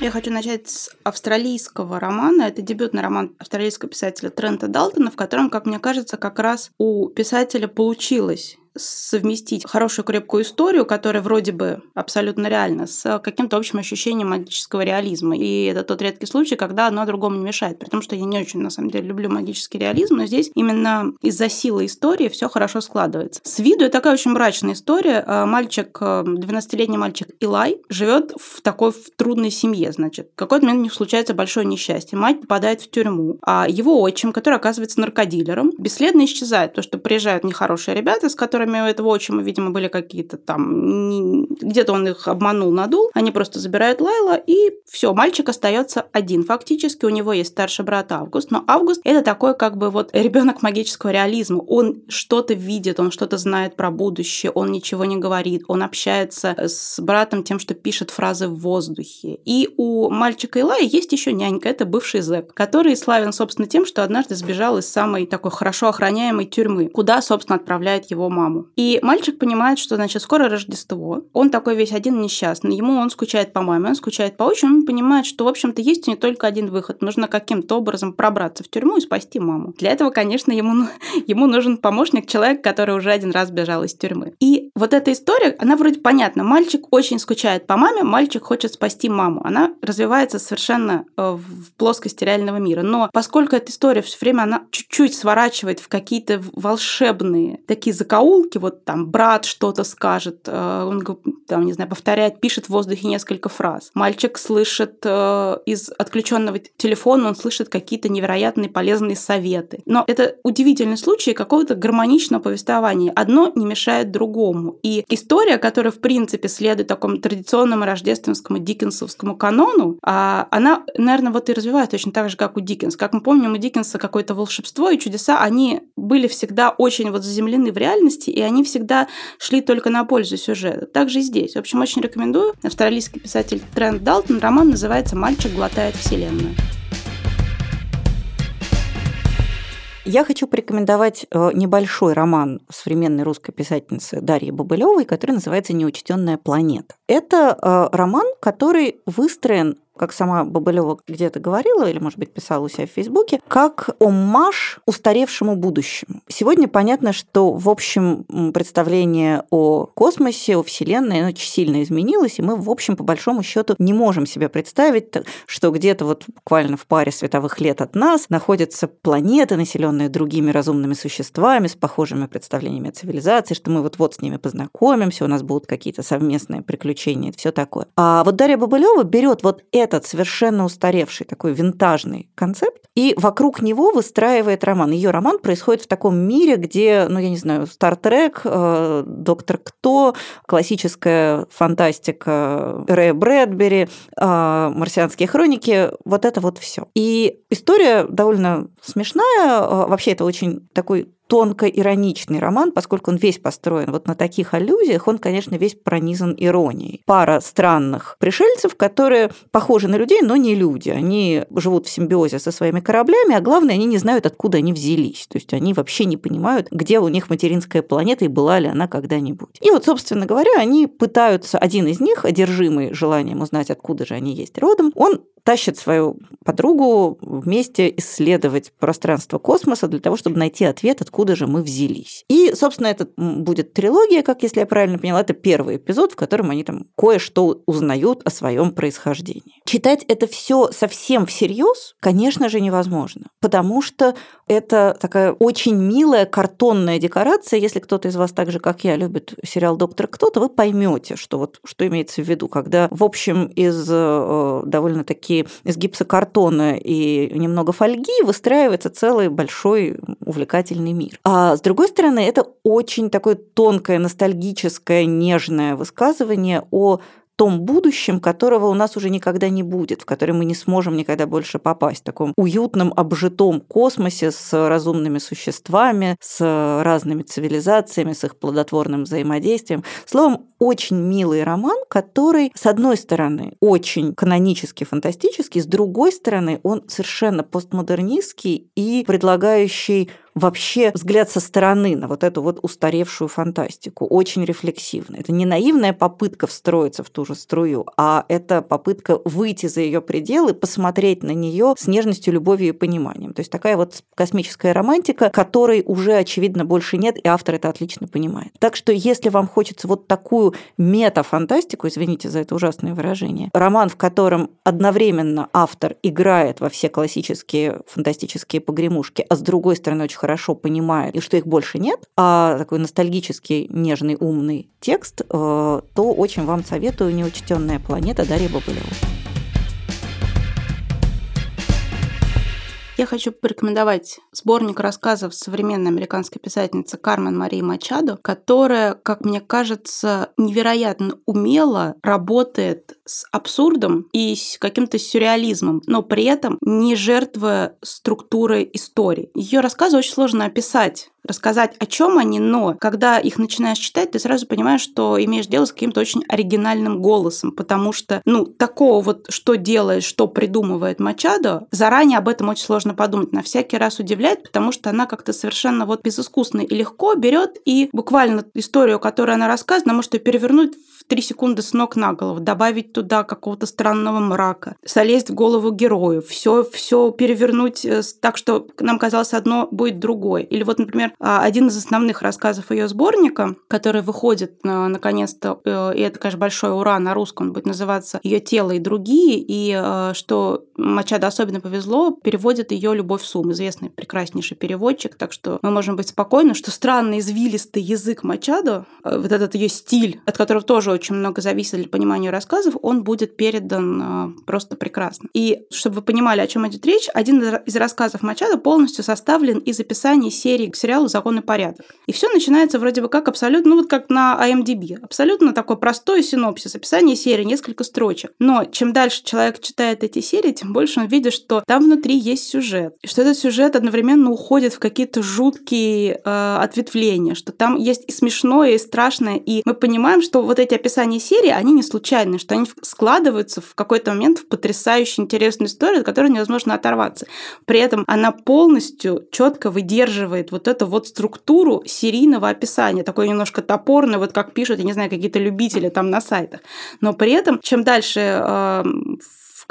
Я хочу начать с австралийского романа. Это дебютный роман австралийского писателя Трента Далтона, в котором, как мне кажется, как раз у писателя получилось совместить хорошую крепкую историю, которая вроде бы абсолютно реальна, с каким-то общим ощущением магического реализма. И это тот редкий случай, когда одно другому не мешает. При том, что я не очень, на самом деле, люблю магический реализм, но здесь именно из-за силы истории все хорошо складывается. С виду это такая очень мрачная история. А, мальчик, 12-летний мальчик Илай, живет в такой в трудной семье, значит. В какой-то момент у них случается большое несчастье. Мать попадает в тюрьму, а его отчим, который оказывается наркодилером, бесследно исчезает. То, что приезжают нехорошие ребята, с которыми у этого отчима, видимо, были какие-то там... Где-то он их обманул, надул. Они просто забирают Лайла, и все, мальчик остается один фактически. У него есть старший брат Август, но Август это такой как бы вот ребенок магического реализма. Он что-то видит, он что-то знает про будущее, он ничего не говорит, он общается с братом тем, что пишет фразы в воздухе. И у мальчика Илая есть еще нянька, это бывший зэк, который славен, собственно, тем, что однажды сбежал из самой такой хорошо охраняемой тюрьмы, куда, собственно, отправляет его маму. И мальчик понимает, что, значит, скоро Рождество, он такой весь один несчастный, ему он скучает по маме, он скучает по отчиму, он понимает, что, в общем-то, есть не только один выход, нужно каким-то образом пробраться в тюрьму и спасти маму. Для этого, конечно, ему, *laughs* ему нужен помощник, человек, который уже один раз бежал из тюрьмы. И вот эта история, она вроде понятна. Мальчик очень скучает по маме, мальчик хочет спасти маму. Она развивается совершенно э, в плоскости реального мира. Но поскольку эта история все время, она чуть-чуть сворачивает в какие-то волшебные такие закоулки, вот там брат что-то скажет, э, он, там, не знаю, повторяет, пишет в воздухе несколько фраз. Мальчик слышит э, из отключенного телефона, он слышит какие-то невероятные полезные советы. Но это удивительный случай какого-то гармоничного повествования. Одно не мешает другому. И история, которая, в принципе, следует такому традиционному рождественскому диккенсовскому канону, а, она, наверное, вот и развивается точно так же, как у Диккенса. Как мы помним, у Диккенса какое-то волшебство и чудеса, они были всегда очень вот заземлены в реальности, и они всегда шли только на пользу сюжета. Также и здесь. В общем, очень рекомендую. Австралийский писатель Трент Далтон. Роман называется «Мальчик глотает вселенную». Я хочу порекомендовать э, небольшой роман современной русской писательницы Дарьи Бабылевой, который называется «Неучтенная планета». Это э, роман, который выстроен как сама Бабылева где-то говорила, или, может быть, писала у себя в Фейсбуке, как оммаж устаревшему будущему. Сегодня понятно, что, в общем, представление о космосе, о Вселенной, очень сильно изменилось, и мы, в общем, по большому счету не можем себе представить, что где-то вот буквально в паре световых лет от нас находятся планеты, населенные другими разумными существами, с похожими представлениями о цивилизации, что мы вот-вот с ними познакомимся, у нас будут какие-то совместные приключения, все такое. А вот Дарья Бабылева берет вот это этот совершенно устаревший такой винтажный концепт, и вокруг него выстраивает роман. Ее роман происходит в таком мире, где, ну, я не знаю, Стартрек, э, Доктор Кто, классическая фантастика Рэя Брэдбери, э, Марсианские хроники, вот это вот все. И история довольно смешная, э, вообще это очень такой тонко ироничный роман, поскольку он весь построен вот на таких аллюзиях, он, конечно, весь пронизан иронией. Пара странных пришельцев, которые похожи на людей, но не люди. Они живут в симбиозе со своими кораблями, а главное, они не знают, откуда они взялись. То есть они вообще не понимают, где у них материнская планета и была ли она когда-нибудь. И вот, собственно говоря, они пытаются, один из них, одержимый желанием узнать, откуда же они есть родом, он тащит свою подругу вместе исследовать пространство космоса для того, чтобы найти ответ, откуда же мы взялись. И, собственно, это будет трилогия, как если я правильно поняла, это первый эпизод, в котором они там кое-что узнают о своем происхождении. Читать это все совсем всерьез, конечно же, невозможно, потому что это такая очень милая картонная декорация. Если кто-то из вас так же, как я, любит сериал «Доктор Кто», то вы поймете, что вот что имеется в виду, когда, в общем, из э, довольно-таки площадки из гипсокартона и немного фольги выстраивается целый большой увлекательный мир. А с другой стороны, это очень такое тонкое, ностальгическое, нежное высказывание о том будущем, которого у нас уже никогда не будет, в который мы не сможем никогда больше попасть, в таком уютном, обжитом космосе с разумными существами, с разными цивилизациями, с их плодотворным взаимодействием. Словом, очень милый роман, который, с одной стороны, очень канонический, фантастический, с другой стороны, он совершенно постмодернистский и предлагающий вообще взгляд со стороны на вот эту вот устаревшую фантастику, очень рефлексивный. Это не наивная попытка встроиться в ту же струю, а это попытка выйти за ее пределы, посмотреть на нее с нежностью, любовью и пониманием. То есть такая вот космическая романтика, которой уже, очевидно, больше нет, и автор это отлично понимает. Так что если вам хочется вот такую метафантастику, извините за это ужасное выражение, роман, в котором одновременно автор играет во все классические фантастические погремушки, а с другой стороны очень хорошо понимает, и что их больше нет, а такой ностальгический, нежный, умный текст, э, то очень вам советую «Неучтенная планета» Дарья Бабылева. Я хочу порекомендовать сборник рассказов современной американской писательницы Кармен Марии Мачадо, которая, как мне кажется, невероятно умело работает с абсурдом и с каким-то сюрреализмом, но при этом не жертвуя структурой истории. Ее рассказы очень сложно описать рассказать, о чем они, но когда их начинаешь читать, ты сразу понимаешь, что имеешь дело с каким-то очень оригинальным голосом, потому что, ну, такого вот, что делает, что придумывает Мачадо, заранее об этом очень сложно подумать. На всякий раз удивляет, потому что она как-то совершенно вот безыскусно и легко берет и буквально историю, которую она рассказывает, она может ее перевернуть в три секунды с ног на голову, добавить туда какого-то странного мрака, залезть в голову герою, все, все перевернуть э, так, что нам казалось одно будет другое. Или вот, например, а, один из основных рассказов ее сборника, который выходит э, наконец-то, э, и это, конечно, большое ура на русском, будет называться «Ее тело и другие», и что Мачадо особенно повезло, переводит ее «Любовь Сум», известный прекраснейший переводчик, так что мы можем быть спокойны, что странный извилистый язык Мачадо, вот этот ее стиль, от которого тоже очень много зависит для понимания рассказов, он будет передан просто прекрасно. И чтобы вы понимали, о чем идет речь, один из рассказов Мачада полностью составлен из описаний серии к сериалу «Закон и порядок». И все начинается вроде бы как абсолютно, ну вот как на IMDb, абсолютно такой простой синопсис, описание серии, несколько строчек. Но чем дальше человек читает эти серии, тем больше он видит, что там внутри есть сюжет, и что этот сюжет одновременно уходит в какие-то жуткие э, ответвления, что там есть и смешное, и страшное, и мы понимаем, что вот эти описания серии, они не случайны, что они складываются в какой-то момент в потрясающе интересную историю, от которой невозможно оторваться. При этом она полностью четко выдерживает вот эту вот структуру серийного описания, такой немножко топорный, вот как пишут, я не знаю, какие-то любители там на сайтах. Но при этом, чем дальше э,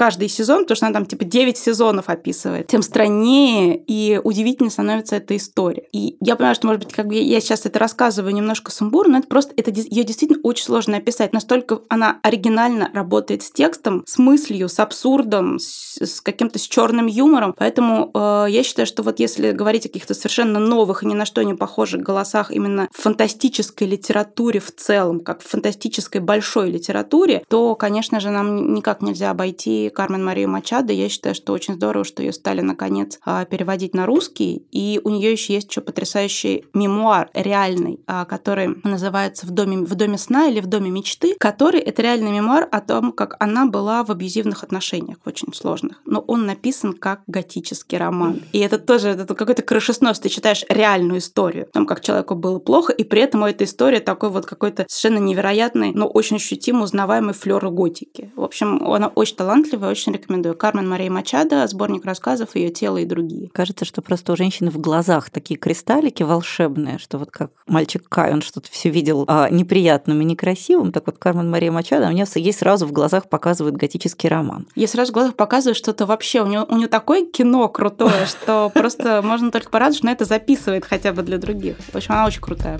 каждый сезон, потому что она там типа 9 сезонов описывает, тем страннее и удивительнее становится эта история. И я понимаю, что, может быть, как бы я сейчас это рассказываю немножко сумбурно, но это просто, это ее действительно очень сложно описать. Настолько она оригинально работает с текстом, с мыслью, с абсурдом, с, с каким-то с черным юмором. Поэтому э, я считаю, что вот если говорить о каких-то совершенно новых и ни на что не похожих голосах именно в фантастической литературе в целом, как в фантастической большой литературе, то, конечно же, нам никак нельзя обойти Кармен Марию Мачадо. Я считаю, что очень здорово, что ее стали наконец а, переводить на русский. И у нее еще есть еще потрясающий мемуар реальный, а, который называется «В доме, в доме сна» или «В доме мечты», который это реальный мемуар о том, как она была в абьюзивных отношениях, очень сложных. Но он написан как готический роман. И это тоже это какой-то крышеснос. Ты читаешь реальную историю о том, как человеку было плохо, и при этом эта история такой вот какой-то совершенно невероятный, но очень ощутимо узнаваемый флер готики. В общем, она очень талантливая талантливая, очень рекомендую. Кармен Мария Мачадо, сборник рассказов «Ее тело и другие». Кажется, что просто у женщины в глазах такие кристаллики волшебные, что вот как мальчик Кай, он что-то все видел а, неприятным и некрасивым, так вот Кармен Мария Мачадо, у нее ей сразу в глазах показывает готический роман. Ей сразу в глазах показывает что-то вообще. У нее, у нее такое кино крутое, что просто можно только порадоваться, что она это записывает хотя бы для других. В общем, она очень крутая.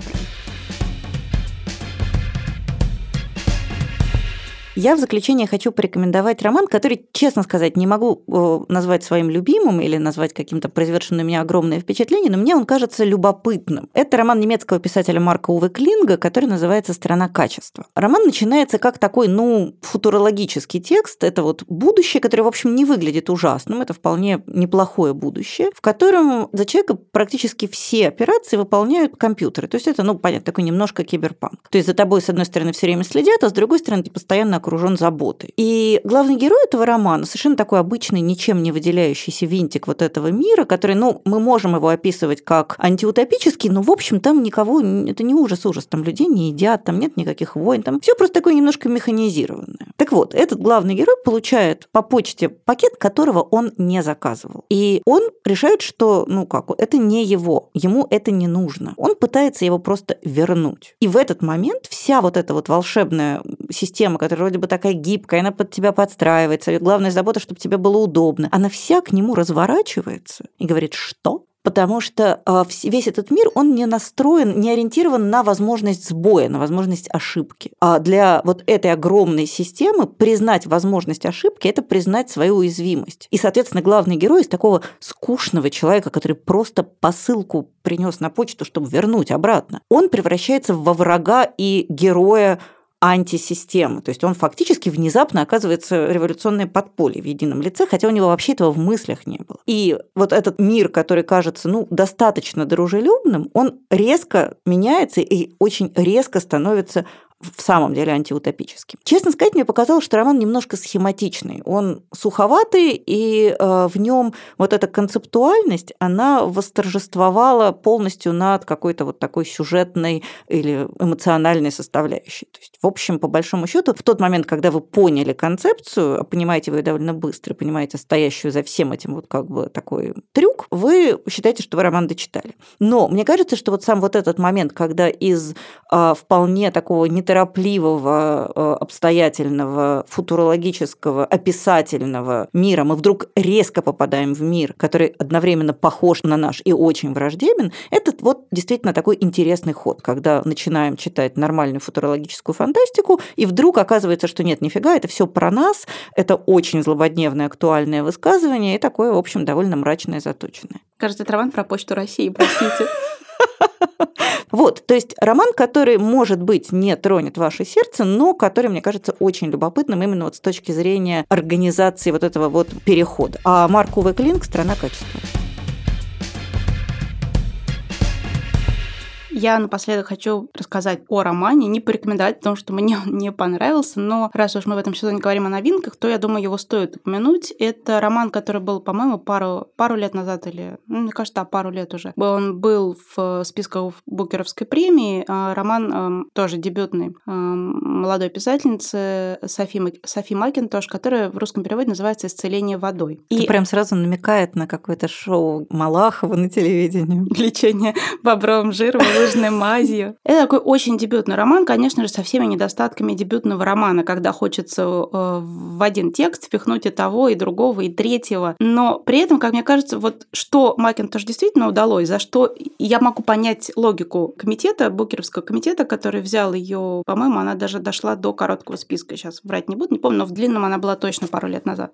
Я в заключение хочу порекомендовать роман, который, честно сказать, не могу э, назвать своим любимым или назвать каким-то произведшим на меня огромное впечатление, но мне он кажется любопытным. Это роман немецкого писателя Марка Уве Клинга, который называется «Страна качества». Роман начинается как такой, ну, футурологический текст. Это вот будущее, которое, в общем, не выглядит ужасным. Это вполне неплохое будущее, в котором за человека практически все операции выполняют компьютеры. То есть это, ну, понятно, такой немножко киберпанк. То есть за тобой, с одной стороны, все время следят, а с другой стороны, ты постоянно окружен заботой. И главный герой этого романа совершенно такой обычный, ничем не выделяющийся винтик вот этого мира, который, ну, мы можем его описывать как антиутопический, но, в общем, там никого, это не ужас-ужас, там людей не едят, там нет никаких войн, там все просто такое немножко механизированное. Так вот, этот главный герой получает по почте пакет, которого он не заказывал. И он решает, что, ну как, это не его, ему это не нужно. Он пытается его просто вернуть. И в этот момент вся вот эта вот волшебная система, которая вроде бы такая гибкая, она под тебя подстраивается, и главная забота, чтобы тебе было удобно, она вся к нему разворачивается и говорит, что? потому что а, весь этот мир, он не настроен, не ориентирован на возможность сбоя, на возможность ошибки. А для вот этой огромной системы признать возможность ошибки – это признать свою уязвимость. И, соответственно, главный герой из такого скучного человека, который просто посылку принес на почту, чтобы вернуть обратно, он превращается во врага и героя антисистемы. То есть он фактически внезапно оказывается революционное подполье в едином лице, хотя у него вообще этого в мыслях не было. И вот этот мир, который кажется ну, достаточно дружелюбным, он резко меняется и очень резко становится в самом деле антиутопическим. Честно сказать, мне показалось, что роман немножко схематичный. Он суховатый, и э, в нем вот эта концептуальность, она восторжествовала полностью над какой-то вот такой сюжетной или эмоциональной составляющей. То есть, в общем, по большому счету, в тот момент, когда вы поняли концепцию, а понимаете вы ее довольно быстро, понимаете стоящую за всем этим вот как бы такой трюк, вы считаете, что вы роман дочитали. Но мне кажется, что вот сам вот этот момент, когда из э, вполне такого не неторопливого, э, обстоятельного, футурологического, описательного мира мы вдруг резко попадаем в мир, который одновременно похож на наш и очень враждебен, это вот действительно такой интересный ход, когда начинаем читать нормальную футурологическую фантастику, и вдруг оказывается, что нет, нифига, это все про нас, это очень злободневное актуальное высказывание и такое, в общем, довольно мрачное, заточенное. Кажется, это роман про почту России, простите. *laughs* *laughs* Вот, то есть роман, который, может быть, не тронет ваше сердце, но который, мне кажется, очень любопытным именно вот с точки зрения организации вот этого вот перехода. А Марк Уве Клинк «Страна качества». Я напоследок хочу рассказать о романе, не порекомендовать, потому что мне он не понравился, но раз уж мы в этом сезоне говорим о новинках, то я думаю, его стоит упомянуть. Это роман, который был, по-моему, пару, пару лет назад или, ну, мне кажется, да, пару лет уже. Он был в списках Букеровской премии. А роман эм, тоже дебютный эм, молодой писательницы Софи, Софи Макинтош, которая в русском переводе называется «Исцеление водой». И прям сразу намекает на какое-то шоу Малахова на телевидении. *laughs* Лечение бобровым жиром лыжной мазью. Это такой очень дебютный роман, конечно же, со всеми недостатками дебютного романа, когда хочется э, в один текст впихнуть и того, и другого, и третьего. Но при этом, как мне кажется, вот что Макинтош действительно удалось, за что я могу понять логику комитета, Букеровского комитета, который взял ее, по-моему, она даже дошла до короткого списка, сейчас врать не буду, не помню, но в длинном она была точно пару лет назад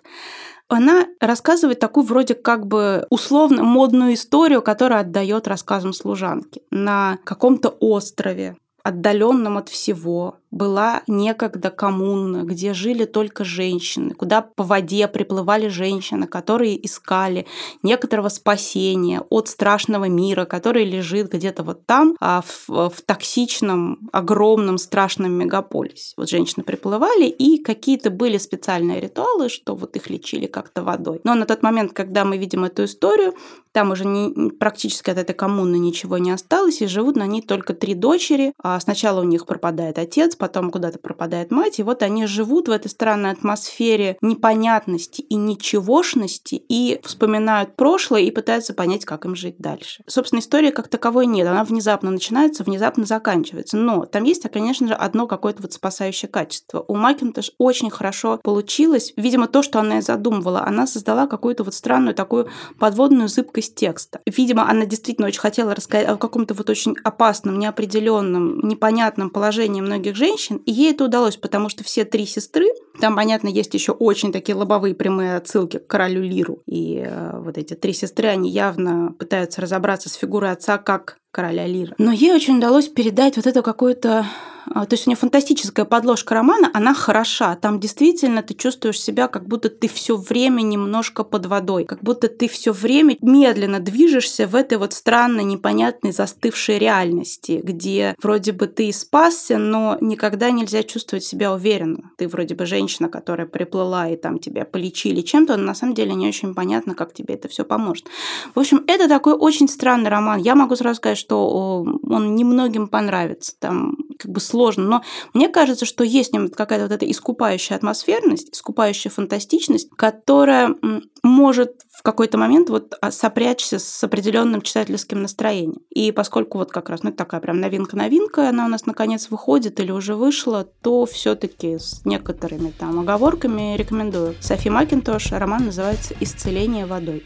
она рассказывает такую вроде как бы условно модную историю, которая отдает рассказам служанки. На каком-то острове, отдаленном от всего, была некогда коммуна, где жили только женщины, куда по воде приплывали женщины, которые искали некоторого спасения от страшного мира, который лежит где-то вот там, а в, в токсичном, огромном, страшном мегаполисе. Вот женщины приплывали, и какие-то были специальные ритуалы, что вот их лечили как-то водой. Но на тот момент, когда мы видим эту историю, там уже не, практически от этой коммуны ничего не осталось, и живут на ней только три дочери. А сначала у них пропадает отец, потом куда-то пропадает мать, и вот они живут в этой странной атмосфере непонятности и ничегошности, и вспоминают прошлое и пытаются понять, как им жить дальше. Собственно, истории как таковой нет, она внезапно начинается, внезапно заканчивается, но там есть, конечно же, одно какое-то вот спасающее качество. У Макинтош очень хорошо получилось, видимо, то, что она и задумывала, она создала какую-то вот странную такую подводную зыбкость текста. Видимо, она действительно очень хотела рассказать о каком-то вот очень опасном, неопределенном, непонятном положении многих женщин, женщин, и ей это удалось, потому что все три сестры, там, понятно, есть еще очень такие лобовые прямые отсылки к королю Лиру, и э, вот эти три сестры, они явно пытаются разобраться с фигурой отца как короля Лира. Но ей очень удалось передать вот эту какую-то а, то есть у нее фантастическая подложка романа, она хороша. Там действительно ты чувствуешь себя, как будто ты все время немножко под водой, как будто ты все время медленно движешься в этой вот странной, непонятной, застывшей реальности, где вроде бы ты и спасся, но никогда нельзя чувствовать себя уверенно. Ты вроде бы женщина, которая приплыла и там тебя полечили чем-то, но на самом деле не очень понятно, как тебе это все поможет. В общем, это такой очень странный роман. Я могу сразу сказать, что он немногим понравится. Там как бы сложно. Но мне кажется, что есть в нем какая-то вот эта искупающая атмосферность, искупающая фантастичность, которая может в какой-то момент вот а, сопрячься с определенным читательским настроением. И поскольку вот как раз, ну, такая прям новинка-новинка, она у нас наконец выходит или уже вышла, то все таки с некоторыми там оговорками рекомендую. Софи Макинтош, роман называется «Исцеление водой».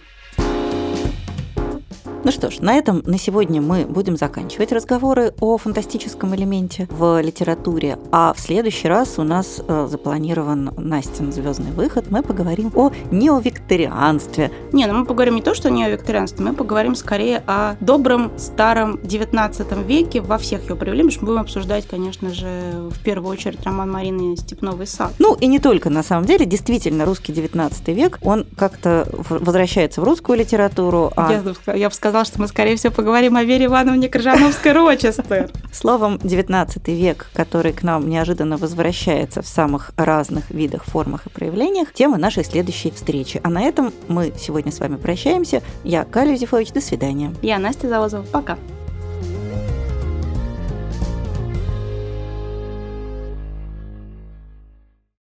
Ну что ж, на этом на сегодня мы будем заканчивать разговоры о фантастическом элементе в литературе. А в следующий раз у нас э, запланирован Настин звездный выход. Мы поговорим о неовикторианстве. Не, ну мы поговорим не то, что о неовикторианстве, мы поговорим скорее о добром старом 19 веке во всех его проявлениях. Мы будем обсуждать, конечно же, в первую очередь роман Марины «Степновый сад». Ну и не только, на самом деле. Действительно, русский 19 век, он как-то возвращается в русскую литературу. А... Я, я бы сказала, сказал, что мы, скорее всего, поговорим о Вере Ивановне Крыжановской-Рочестер. Словом, 19 век, который к нам неожиданно возвращается в самых разных видах, формах и проявлениях, тема нашей следующей встречи. А на этом мы сегодня с вами прощаемся. Я Каля Юзефович, до свидания. Я Настя Заозова. Пока.